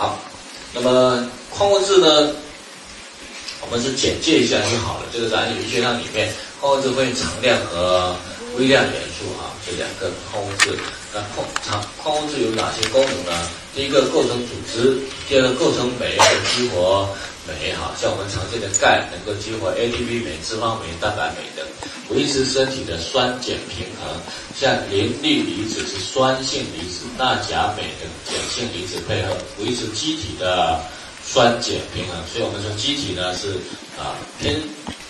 好，那么矿物质呢，我们是简介一下就好了。这个在氨基学上里面，矿物质分常量和微量元素啊，这两个矿物质。那矿常矿物质有哪些功能呢？第一个构成组织，第二个构成酶和激活酶哈，像我们常见的钙能够激活 ATP 酶、脂肪酶、蛋白酶等。维持身体的酸碱平衡，像磷氯离子是酸性离子，钠钾镁等碱性离子配合维持机体的酸碱平衡。所以我们说机体呢是啊偏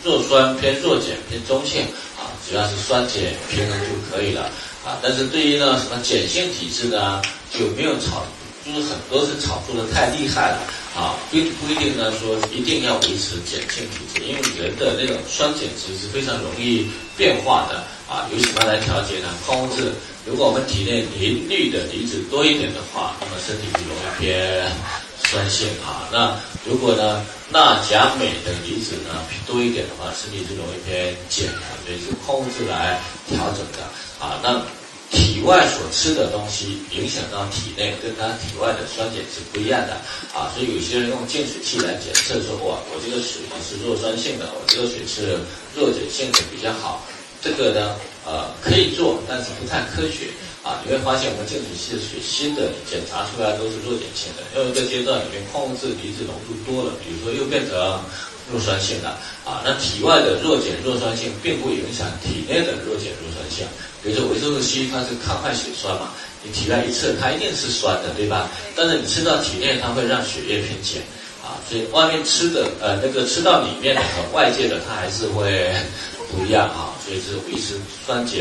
弱酸、偏弱碱、偏中性啊，只要是酸碱平衡就可以了啊。但是对于呢什么碱性体质呢，就没有炒，就是很多是炒作的太厉害了。啊，并不一定呢，说一定要维持碱性体质，因为人的那种酸碱值是非常容易变化的啊。由什么来调节呢？矿物质，如果我们体内磷氯的离子多一点的话，那么身体就容易偏酸性啊。那如果呢钠钾镁的离子呢多一点的话，身体就容易偏碱，所以是矿物质来调整的啊。那体外所吃的东西影响到体内，跟它体外的酸碱是不一样的啊，所以有些人用净水器来检测说，哇，我这个水呢是弱酸性的，我这个水是弱碱性的比较好，这个呢，呃，可以做，但是不太科学啊。你会发现我们净水器的水新的检查出来都是弱碱性的，因为这阶段里面矿物质离子浓度多了，比如说又变成弱酸性的啊。那体外的弱碱弱酸性并不影响体内的弱碱弱酸性。比如说维生素 C，它是抗坏血酸嘛，你体外一测，它一定是酸的，对吧？但是你吃到体内，它会让血液偏碱，啊，所以外面吃的，呃，那个吃到里面的和外界的，它还是会不一样啊，所以是维持酸碱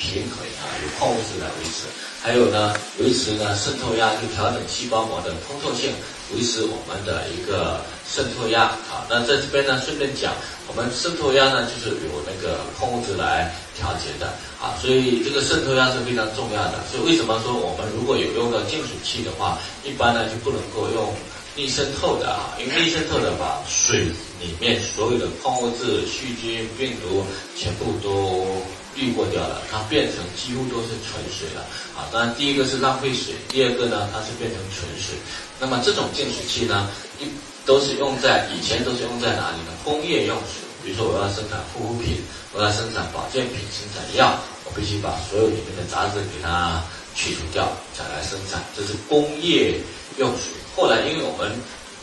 平衡啊，有矿物质来维持。还有呢，维持呢渗透压，就调整细胞膜的通透性，维持我们的一个渗透压啊。那在这边呢，顺便讲，我们渗透压呢，就是由那个矿物质来。调节的啊，所以这个渗透压是非常重要的。所以为什么说我们如果有用到净水器的话，一般呢就不能够用逆渗透的啊，因为逆渗透的把水里面所有的矿物质、细菌、病毒全部都滤过掉了，它变成几乎都是纯水了啊。当然第一个是浪费水，第二个呢它是变成纯水。那么这种净水器呢，一都是用在以前都是用在哪里呢？工业用水。比如说我要生产护肤品，我要生产保健品、生产药，我必须把所有里面的杂质给它去除掉，再来生产。这是工业用水。后来因为我们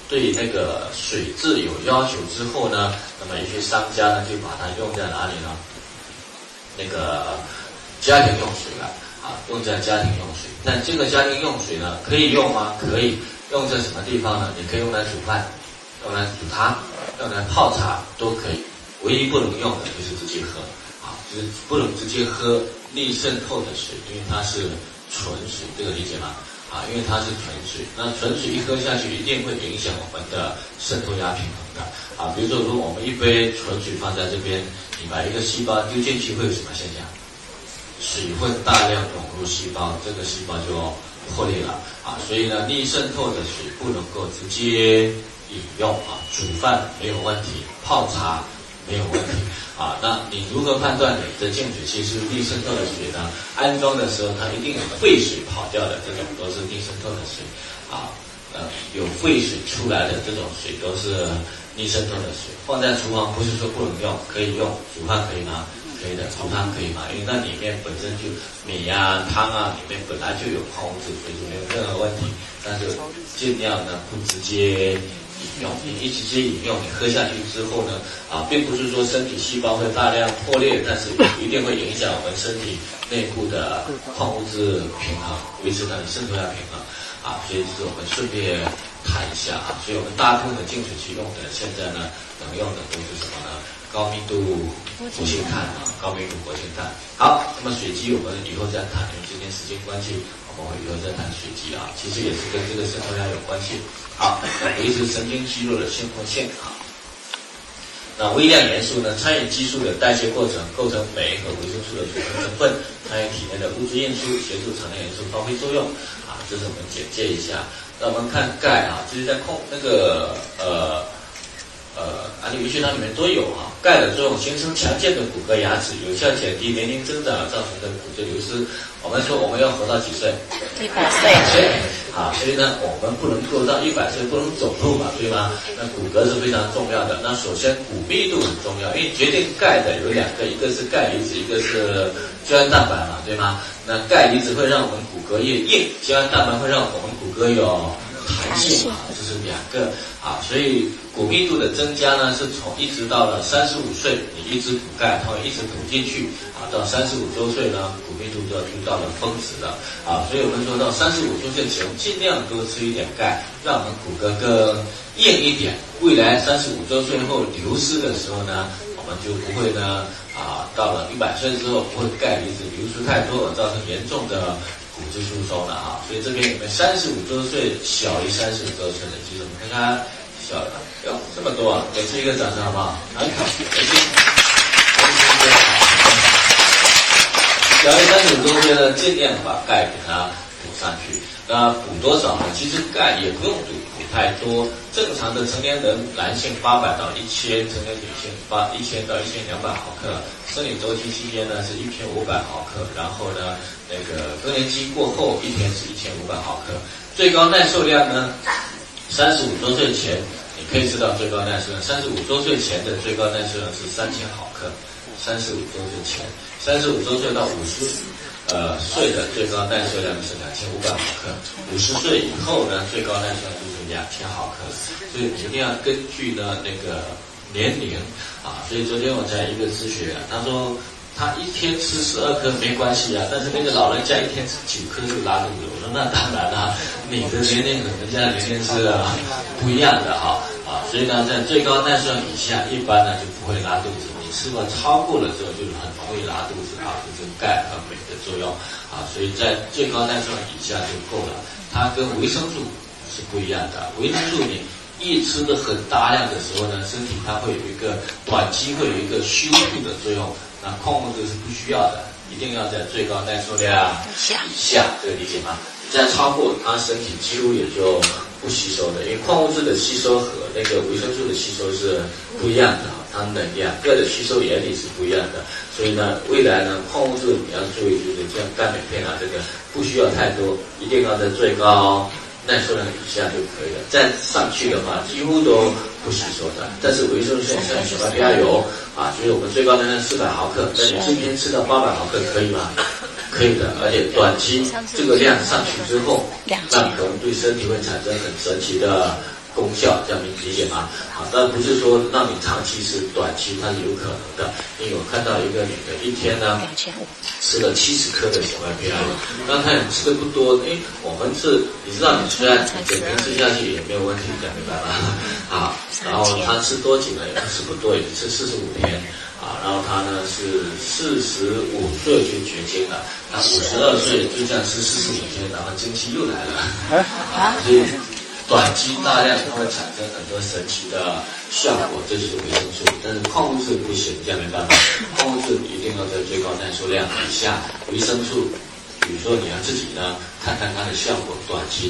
对那个水质有要求之后呢，那么一些商家呢就把它用在哪里呢？那个家庭用水了啊，用在家庭用水。但这个家庭用水呢，可以用吗？可以用在什么地方呢？你可以用来煮饭，用来煮汤，用来泡茶都可以。唯一不能用的就是直接喝，啊，就是不能直接喝逆渗透的水，因为它是纯水，这个理解吗？啊，因为它是纯水，那纯水一喝下去一定会影响我们的渗透压平衡的，啊，比如说如果我们一杯纯水放在这边，你把一个细胞丢进去会有什么现象？水会大量涌入细胞，这个细胞就破裂了，啊，所以呢，逆渗透的水不能够直接饮用，啊，煮饭没有问题，泡茶。没有问题啊，那你如何判断你的净水器是逆渗透的水呢？安装的时候它一定有废水跑掉的，这种都是逆渗透的水啊。呃，有废水出来的这种水都是逆渗透的水。放在厨房不是说不能用，可以用，煮饭可以吗？可以的，煮汤可以吗？因为那里面本身就米呀、汤啊，里面本来就有矿物质，所以就没有任何问题。但是尽量呢不直接。饮用，你一直接饮用，你喝下去之后呢，啊，并不是说身体细胞会大量破裂，但是一定会影响我们身体内部的矿物质平衡，维持它的渗透压平衡，啊，所以就是我们顺便谈一下啊，所以我们大部分的净水器用的现在呢，能用的都是什么呢？高密度活性炭啊，高密度活性炭。好，那么水机我们以后再谈，因为今天时间关系，我们以后再谈水机啊，其实也是跟这个渗透压有关系。好，维持神经肌肉的鲜活性啊。那微量元素呢，参与激素的代谢过程，构成酶和维生素的组成成分，参与体内的物质运输，协助常量元素发挥作用啊。这是我们简介一下。那我们看钙啊，这是在控那个呃呃，氨基维血糖里面都有啊。钙的作用，形成强健的骨骼牙齿，有效减低年龄增长造成的骨质流失。我们说我们要活到几岁？一百岁。好，所以呢，我们不能够到一百岁不能走路嘛，对吗？那骨骼是非常重要的。那首先骨密度很重要，因为决定钙的有两个，一个是钙离子，一个是胶原蛋白嘛，对吗？那钙离子会让我们骨骼越硬，胶原蛋白会让我们骨骼有。弹性啊，这是两个啊，所以骨密度的增加呢，是从一直到了三十五岁，你一直补钙，它会一直补进去啊，到三十五周岁呢，骨密度就要到了峰值了啊，所以我们说到三十五周岁前，尽量多吃一点钙，让我们骨骼更硬一点，未来三十五周岁后流失的时候呢，我们就不会呢啊，到了一百岁之后，不会钙离子流失太多，而造成严重的。骨质疏松了啊，所以这边你们三十五周岁小于三十五周岁的，记住看看小的哟这么多啊，给自己一个掌声好不好？很好，开心。小于三十五周呢，尽量把钙给它补上去。那补多少呢？其实钙也不用补补太多，正常的成年人男性八百到一千，成年女性八一千到一千两百毫克。生理周期期间呢是一千五百毫克，然后呢那个更年期过后一天是一千五百毫克，最高耐受量呢，三十五周岁前可以知道最高耐受量，三十五周岁前的最高耐受量是三千毫克，三十五周岁前，三十五周岁到五十呃岁的最高耐受量是两千五百毫克，五十岁以后呢最高耐受量就是两千毫克，所以一定要根据呢那个。年龄啊，所以昨天我在一个咨询，他说他一天吃十二颗没关系啊，但是那个老人家一天吃九颗就拉肚子。我说那当然了，你的年龄和人家的年龄是不一样的哈啊，所以呢，在最高耐受以下，一般呢就不会拉肚子。你吃过超过了之后，就很容易拉肚子啊，这是钙和镁的作用啊，所以在最高耐受以下就够了。它跟维生素是不一样的，维生素你。一吃的很大量的时候呢，身体它会有一个短期会有一个修复的作用，那矿物质是不需要的，一定要在最高耐受量以下，这个理解吗？再超过，它身体几乎也就不吸收的，因为矿物质的吸收和那个维生素的吸收是不一样的，它们的两个的吸收原理是不一样的，所以呢，未来呢，矿物质你要注意，就是像钙镁片啊，这个不需要太多，一定要在最高。耐受量以下就可以了，再上去的话几乎都不吸收的。但是维生素像小麦胚芽油啊，就是我们最高能量四百毫克，那你今天吃到八百毫克可以吗？可以的，而且短期这个量上去之后，那可能对身体会产生很神奇的。功效这样你理解吗？啊，但不是说让你长期吃，短期它是有可能的。因为我看到一个女的，一天呢吃了七十颗的小麦胚芽油，刚开始吃的不多，哎，我们是，你知道你虽然整天吃下去也没有问题，讲明白吗？好，然后她吃多久呢？也不是不多，也吃四十五天。啊，然后他呢是四十五岁就绝经了，他五十二岁就这样吃四十五天，然后经期又来了。啊，所以。短期大量它会产生很多神奇的效果，这就是维生素。但是矿物质不行，这样没办法。矿物质一定要在最高耐受量以下。维生素，比如说你要自己呢看看它的效果，短期。